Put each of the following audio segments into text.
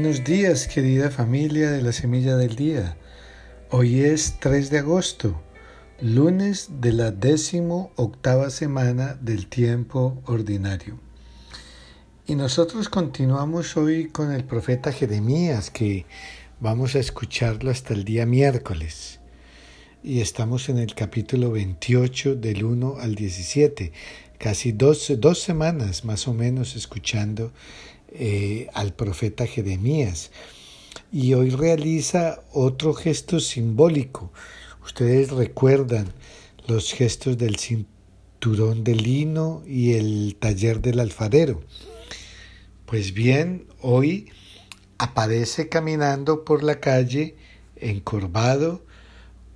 Buenos días querida familia de la Semilla del Día. Hoy es 3 de agosto, lunes de la décimo octava semana del tiempo ordinario. Y nosotros continuamos hoy con el profeta Jeremías que vamos a escucharlo hasta el día miércoles. Y estamos en el capítulo 28 del 1 al 17, casi dos, dos semanas más o menos escuchando eh, al profeta Jeremías. Y hoy realiza otro gesto simbólico. Ustedes recuerdan los gestos del cinturón de lino y el taller del alfarero. Pues bien, hoy aparece caminando por la calle encorvado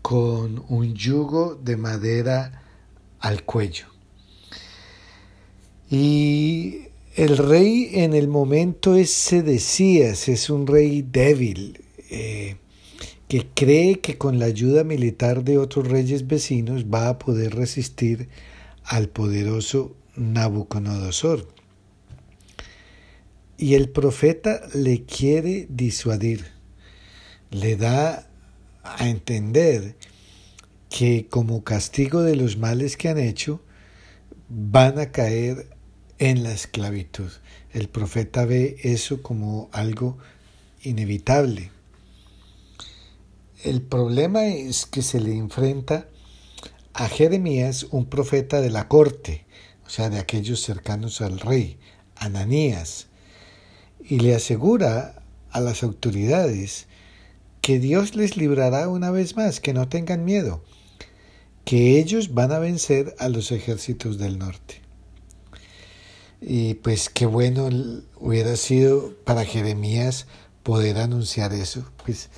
con un yugo de madera al cuello. Y el rey en el momento es Sedecías, es un rey débil, eh, que cree que con la ayuda militar de otros reyes vecinos va a poder resistir al poderoso Nabucodonosor. Y el profeta le quiere disuadir, le da a entender que como castigo de los males que han hecho, van a caer en la esclavitud. El profeta ve eso como algo inevitable. El problema es que se le enfrenta a Jeremías, un profeta de la corte, o sea, de aquellos cercanos al rey, Ananías, y le asegura a las autoridades que Dios les librará una vez más, que no tengan miedo, que ellos van a vencer a los ejércitos del norte. Y pues qué bueno hubiera sido para Jeremías poder anunciar eso. Pues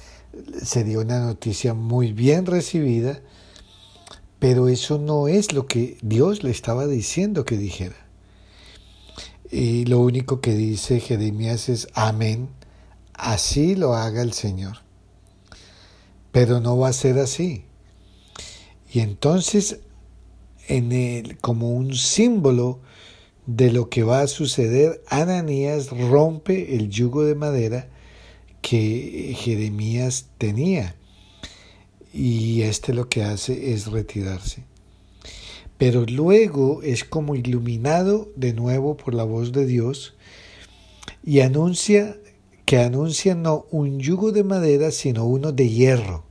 sería una noticia muy bien recibida, pero eso no es lo que Dios le estaba diciendo que dijera. Y lo único que dice Jeremías es amén, así lo haga el Señor. Pero no va a ser así. Y entonces, en el, como un símbolo de lo que va a suceder, Ananías rompe el yugo de madera que Jeremías tenía. Y este lo que hace es retirarse. Pero luego es como iluminado de nuevo por la voz de Dios y anuncia que anuncia no un yugo de madera, sino uno de hierro.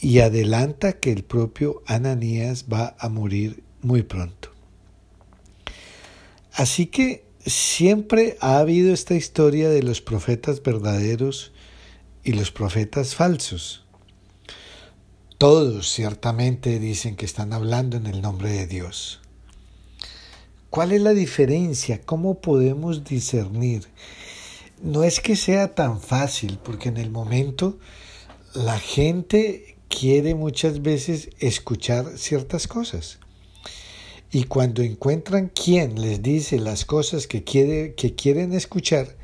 Y adelanta que el propio Ananías va a morir muy pronto. Así que siempre ha habido esta historia de los profetas verdaderos y los profetas falsos. Todos ciertamente dicen que están hablando en el nombre de Dios. ¿Cuál es la diferencia? ¿Cómo podemos discernir? No es que sea tan fácil, porque en el momento la gente quiere muchas veces escuchar ciertas cosas. Y cuando encuentran quien les dice las cosas que, quiere, que quieren escuchar,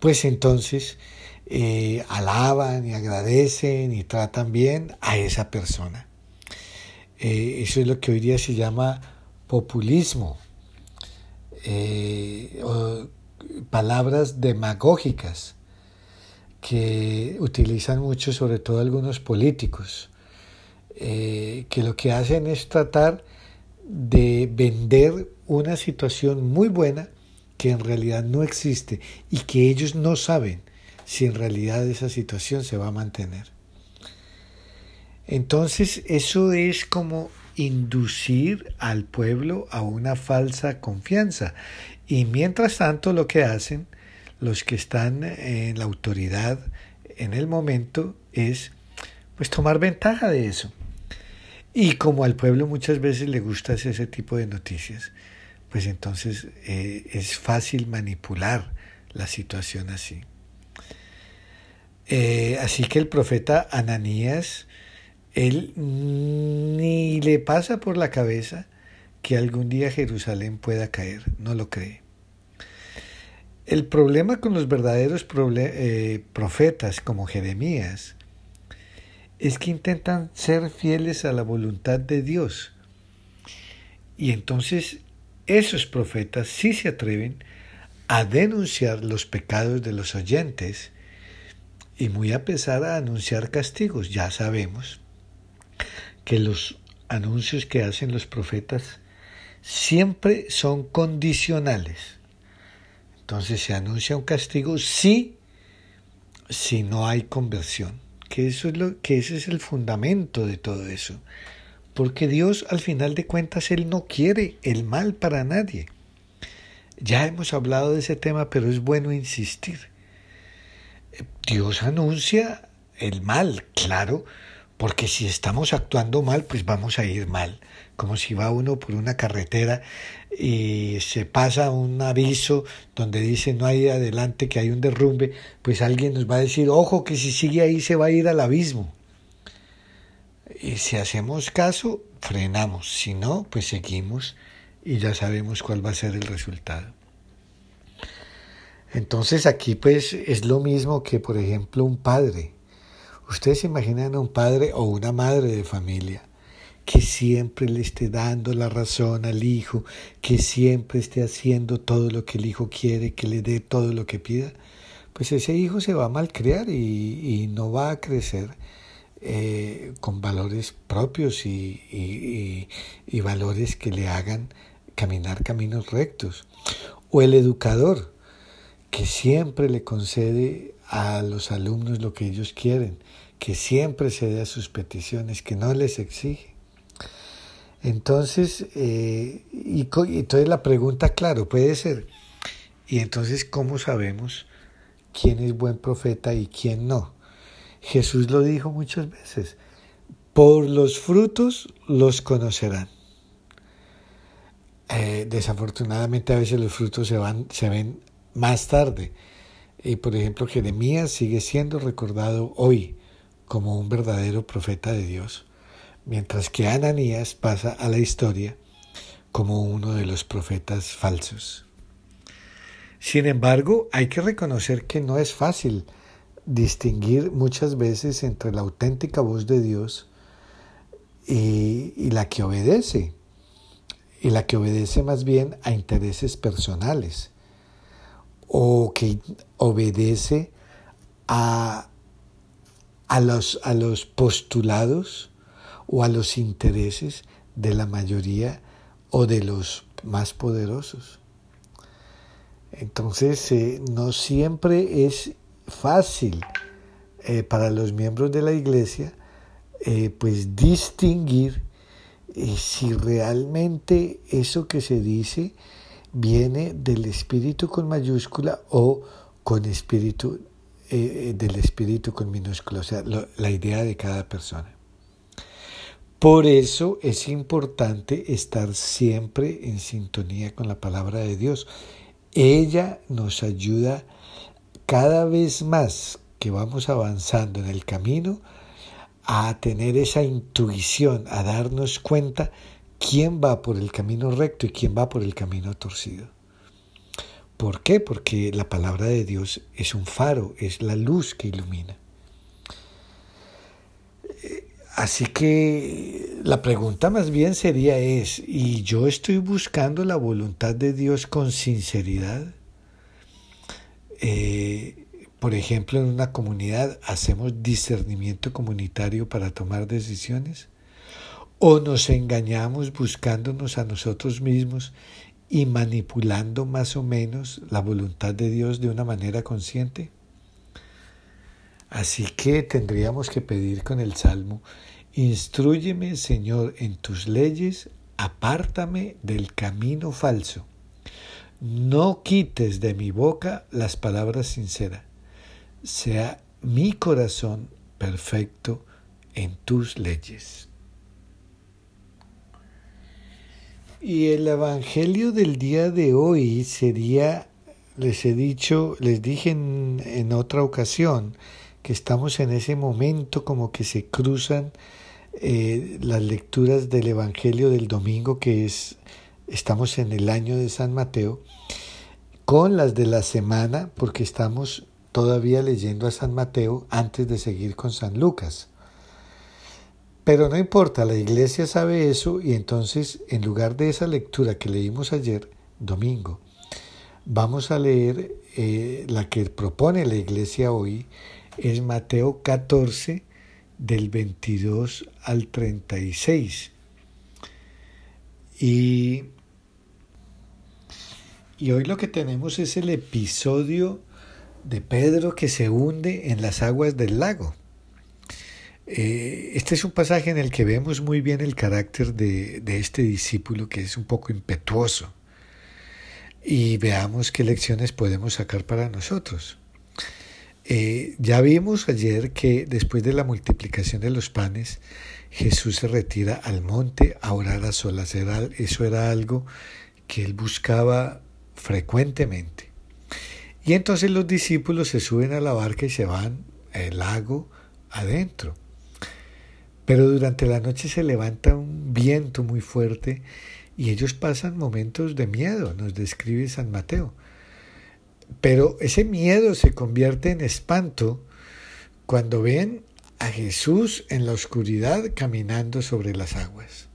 pues entonces eh, alaban y agradecen y tratan bien a esa persona. Eh, eso es lo que hoy día se llama populismo, eh, palabras demagógicas que utilizan mucho sobre todo algunos políticos, que lo que hacen es tratar de vender una situación muy buena que en realidad no existe y que ellos no saben si en realidad esa situación se va a mantener. Entonces eso es como inducir al pueblo a una falsa confianza. Y mientras tanto lo que hacen los que están en la autoridad en el momento es pues tomar ventaja de eso. Y como al pueblo muchas veces le gusta ese tipo de noticias, pues entonces eh, es fácil manipular la situación así. Eh, así que el profeta Ananías, él ni le pasa por la cabeza que algún día Jerusalén pueda caer, no lo cree. El problema con los verdaderos eh, profetas como Jeremías es que intentan ser fieles a la voluntad de Dios. Y entonces esos profetas sí se atreven a denunciar los pecados de los oyentes y muy a pesar a anunciar castigos. Ya sabemos que los anuncios que hacen los profetas siempre son condicionales. Entonces se anuncia un castigo si, si no hay conversión. Que, eso es lo, que ese es el fundamento de todo eso. Porque Dios al final de cuentas, Él no quiere el mal para nadie. Ya hemos hablado de ese tema, pero es bueno insistir. Dios anuncia el mal, claro, porque si estamos actuando mal, pues vamos a ir mal. Como si va uno por una carretera y se pasa un aviso donde dice no hay adelante que hay un derrumbe, pues alguien nos va a decir, ojo que si sigue ahí se va a ir al abismo. Y si hacemos caso, frenamos. Si no, pues seguimos y ya sabemos cuál va a ser el resultado. Entonces aquí pues es lo mismo que por ejemplo un padre. Ustedes se imaginan a un padre o una madre de familia que siempre le esté dando la razón al hijo, que siempre esté haciendo todo lo que el hijo quiere, que le dé todo lo que pida, pues ese hijo se va a malcriar y, no va a crecer eh, con valores propios y valores que le hagan caminar caminos rectos. O el educador, que siempre le concede a los alumnos lo que ellos quieren, que siempre cede a sus peticiones, que no les exige. Entonces, eh, y, y entonces la pregunta, claro, puede ser, y entonces, ¿cómo sabemos quién es buen profeta y quién no? Jesús lo dijo muchas veces, por los frutos los conocerán. Eh, desafortunadamente a veces los frutos se, van, se ven más tarde. Y por ejemplo, Jeremías sigue siendo recordado hoy como un verdadero profeta de Dios, mientras que Ananías pasa a la historia como uno de los profetas falsos. Sin embargo, hay que reconocer que no es fácil distinguir muchas veces entre la auténtica voz de Dios y, y, la que obedece, y la que obedece más bien a intereses personales o que obedece a, a, los, a los postulados o a los intereses de la mayoría o de los más poderosos. Entonces, eh, no siempre es fácil eh, para los miembros de la iglesia eh, pues distinguir si realmente eso que se dice viene del espíritu con mayúscula o con espíritu eh, del espíritu con minúscula, o sea, la idea de cada persona. Por eso es importante estar siempre en sintonía con la palabra de Dios. Ella nos ayuda cada vez más que vamos avanzando en el camino a tener esa intuición, a darnos cuenta quién va por el camino recto y quién va por el camino torcido. ¿Por qué? Porque la palabra de Dios es un faro, es la luz que ilumina. Así que la pregunta más bien sería es, ¿y yo estoy buscando la voluntad de Dios con sinceridad? Eh, por ejemplo, en una comunidad hacemos discernimiento comunitario para tomar decisiones o nos engañamos buscándonos a nosotros mismos y manipulando más o menos la voluntad de Dios de una manera consciente? Así que tendríamos que pedir con el Salmo, Instruyeme, Señor, en tus leyes, apártame del camino falso. No quites de mi boca las palabras sinceras. Sea mi corazón perfecto en tus leyes. Y el Evangelio del día de hoy sería, les he dicho, les dije en, otra ocasión, que estamos en ese momento como que se cruzan eh, las lecturas del Evangelio del domingo, que es, estamos en el año de San Mateo, con las de la semana, porque estamos todavía leyendo a San Mateo antes de seguir con San Lucas. Pero no importa, la iglesia sabe eso y entonces en lugar de esa lectura que leímos ayer, domingo, Vamos a leer eh, la que propone la iglesia hoy, es Mateo 14 del 22 al 36. Y, y hoy lo que tenemos es el episodio de Pedro que se hunde en las aguas del lago. Eh, este es un pasaje en el que vemos muy bien el carácter de, este discípulo que es un poco impetuoso. Y veamos qué lecciones podemos sacar para nosotros. Eh, ya vimos ayer que después de la multiplicación de los panes, Jesús se retira al monte a orar a solas. eso era algo que él buscaba frecuentemente. Y entonces los discípulos se suben a la barca y se van al lago adentro. Pero durante la noche se levanta un viento muy fuerte y ellos pasan momentos de miedo, nos describe San Mateo. Pero ese miedo se convierte en espanto cuando ven a Jesús en la oscuridad caminando sobre las aguas.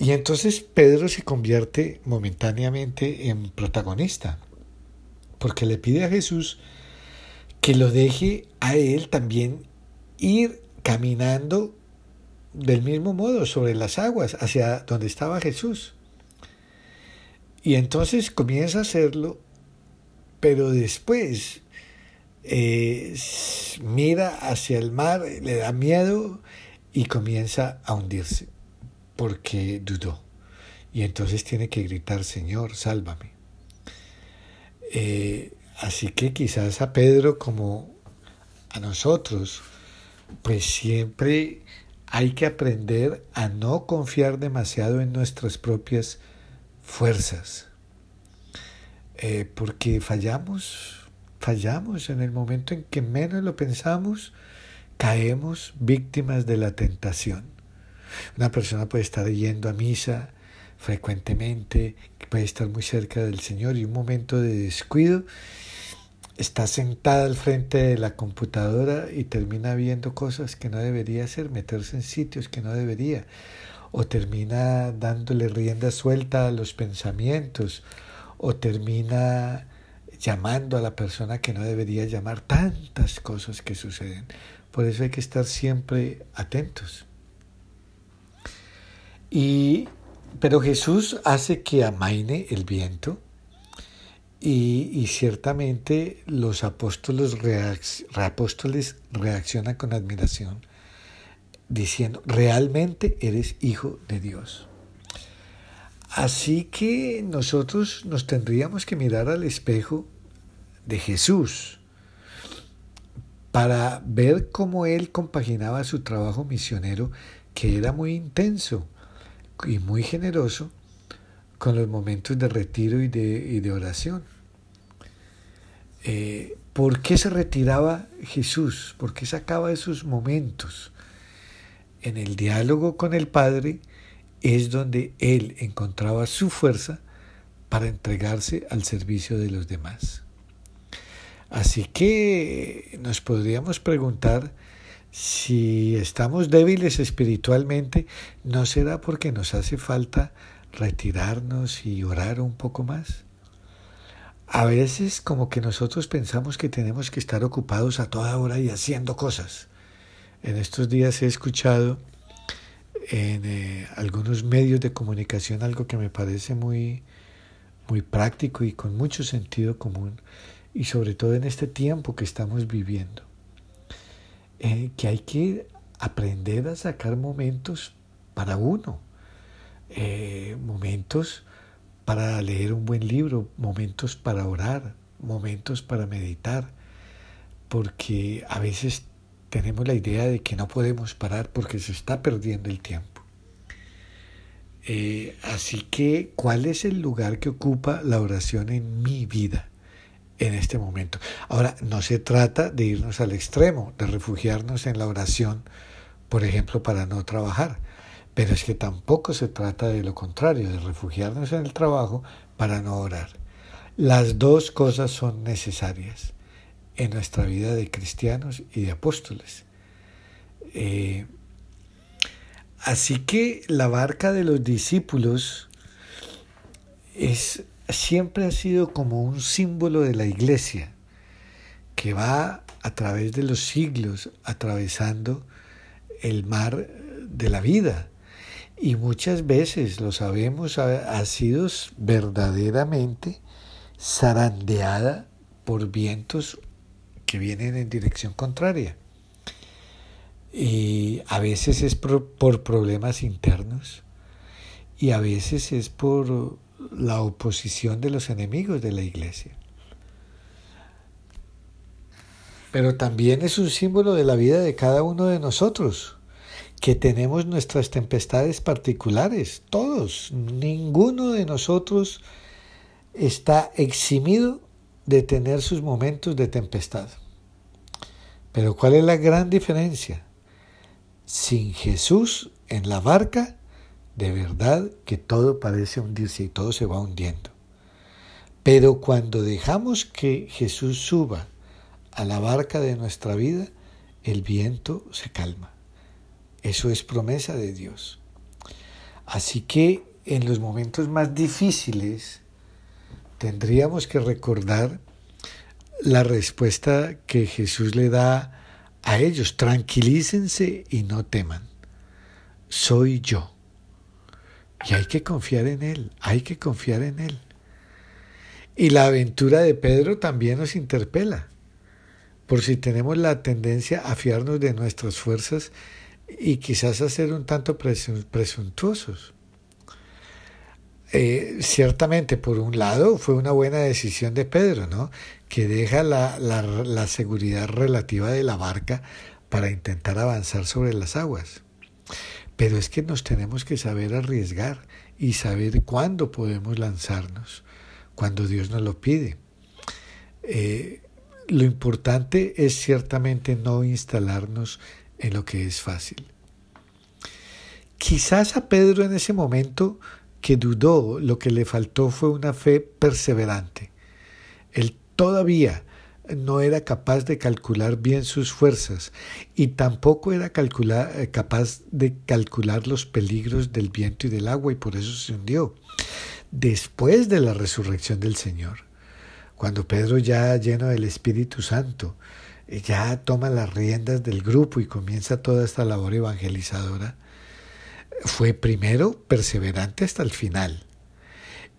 Y entonces Pedro se convierte momentáneamente en protagonista, porque le pide a Jesús que lo deje a él también ir caminando del mismo modo sobre las aguas hacia donde estaba Jesús. Y entonces comienza a hacerlo, pero después eh, mira hacia el mar, le da miedo y comienza a hundirse, porque dudó. Y entonces tiene que gritar, Señor, sálvame. Eh, así que quizás a Pedro como a nosotros, pues siempre hay que aprender a no confiar demasiado en nuestras propias fuerzas, eh, porque fallamos, fallamos en el momento en que menos lo pensamos, caemos víctimas de la tentación. Una persona puede estar yendo a misa frecuentemente, puede estar muy cerca del Señor y un momento de descuido está sentada al frente de la computadora y termina viendo cosas que no debería hacer, meterse en sitios que no debería o termina dándole rienda suelta a los pensamientos, o termina llamando a la persona que no debería llamar, tantas cosas que suceden. Por eso hay que estar siempre atentos. Y, pero Jesús hace que amaine el viento y, y ciertamente los apóstoles, reaccionan con admiración diciendo, realmente eres hijo de Dios. Así que nosotros nos tendríamos que mirar al espejo de Jesús para ver cómo él compaginaba su trabajo misionero, que era muy intenso y muy generoso, con los momentos de retiro y de, de oración. Eh, ¿Por qué se retiraba Jesús? ¿Por qué sacaba esos momentos? en el diálogo con el Padre es donde Él encontraba su fuerza para entregarse al servicio de los demás. Así que nos podríamos preguntar si estamos débiles espiritualmente, ¿no será porque nos hace falta retirarnos y orar un poco más? A veces como que nosotros pensamos que tenemos que estar ocupados a toda hora y haciendo cosas. En estos días he escuchado en eh, algunos medios de comunicación algo que me parece muy, muy práctico y con mucho sentido común, y sobre todo en este tiempo que estamos viviendo, eh, que hay que aprender a sacar momentos para uno, eh, momentos para leer un buen libro, momentos para orar, momentos para meditar, porque a veces tenemos la idea de que no podemos parar porque se está perdiendo el tiempo. Eh, así que, ¿cuál es el lugar que ocupa la oración en mi vida en este momento? Ahora, no se trata de irnos al extremo, de refugiarnos en la oración, por ejemplo, para no trabajar, pero es que tampoco se trata de lo contrario, de refugiarnos en el trabajo para no orar. Las dos cosas son necesarias en nuestra vida de cristianos y de apóstoles. Eh, así que la barca de los discípulos es siempre ha sido como un símbolo de la iglesia que va a través de los siglos atravesando el mar de la vida. Y muchas veces, lo sabemos, ha, sido verdaderamente zarandeada por vientos que vienen en dirección contraria. Y a veces es por problemas internos y a veces es por la oposición de los enemigos de la iglesia. Pero también es un símbolo de la vida de cada uno de nosotros, que tenemos nuestras tempestades particulares, todos, ninguno de nosotros está eximido de tener sus momentos de tempestad. Pero ¿cuál es la gran diferencia? Sin Jesús en la barca, de verdad que todo parece hundirse y todo se va hundiendo. Pero cuando dejamos que Jesús suba a la barca de nuestra vida, el viento se calma. Eso es promesa de Dios. Así que en los momentos más difíciles tendríamos que recordar la respuesta que Jesús le da a ellos. Tranquilícense y no teman. Soy yo. Y hay que confiar en Él, hay que confiar en Él. Y la aventura de Pedro también nos interpela, por si tenemos la tendencia a fiarnos de nuestras fuerzas y quizás a ser un tanto presuntuosos. Eh, ciertamente, por un lado, fue una buena decisión de Pedro, ¿no? Que deja la, la, seguridad relativa de la barca para intentar avanzar sobre las aguas. Pero es que nos tenemos que saber arriesgar y saber cuándo podemos lanzarnos, cuando Dios nos lo pide. Eh, lo importante es ciertamente no instalarnos en lo que es fácil. Quizás a Pedro en ese momento que dudó, lo que le faltó fue una fe perseverante. Él todavía no era capaz de calcular bien sus fuerzas y tampoco era eh, capaz de calcular los peligros del viento y del agua y por eso se hundió. Después de la resurrección del Señor, cuando Pedro ya lleno del Espíritu Santo, ya toma las riendas del grupo y comienza toda esta labor evangelizadora, fue primero perseverante hasta el final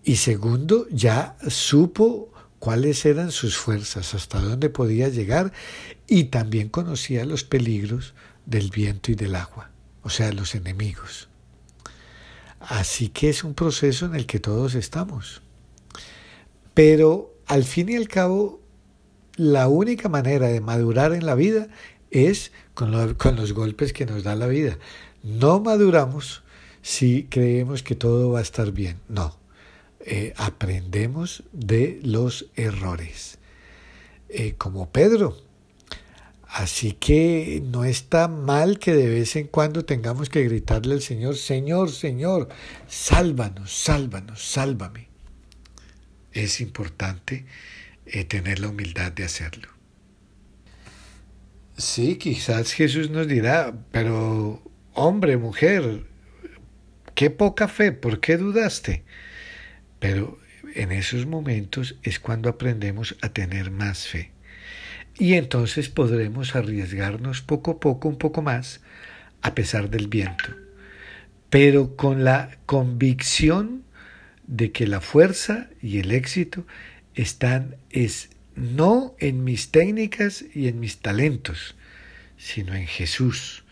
y segundo ya supo cuáles eran sus fuerzas, hasta dónde podía llegar y también conocía los peligros del viento y del agua, o sea, los enemigos. Así que es un proceso en el que todos estamos. Pero al fin y al cabo, la única manera de madurar en la vida es con, los golpes que nos da la vida. No maduramos si creemos que todo va a estar bien. No, eh, aprendemos de los errores, eh, como Pedro. Así que no está mal que de vez en cuando tengamos que gritarle al Señor, Señor, Señor, sálvanos, sálvanos, sálvame. Es importante eh, tener la humildad de hacerlo. Sí, quizás Jesús nos dirá, pero hombre, mujer, qué poca fe, ¿por qué dudaste? Pero en esos momentos es cuando aprendemos a tener más fe. Y entonces podremos arriesgarnos poco a poco, un poco más, a pesar del viento. Pero con la convicción de que la fuerza y el éxito están es no en mis técnicas y en mis talentos, sino en Jesús,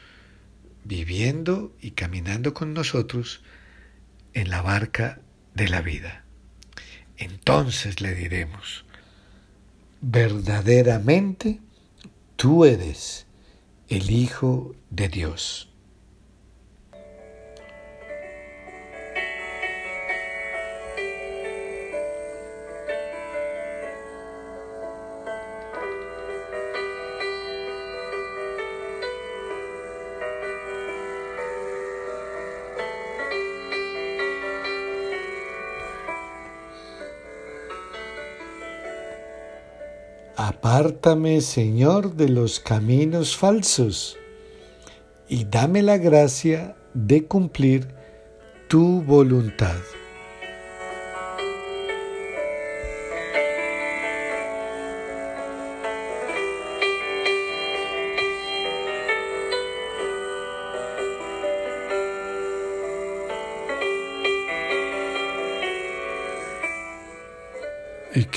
viviendo y caminando con nosotros en la barca de la vida. Entonces le diremos, verdaderamente tú eres el Hijo de Dios. Apártame, Señor, de los caminos falsos y dame la gracia de cumplir tu voluntad.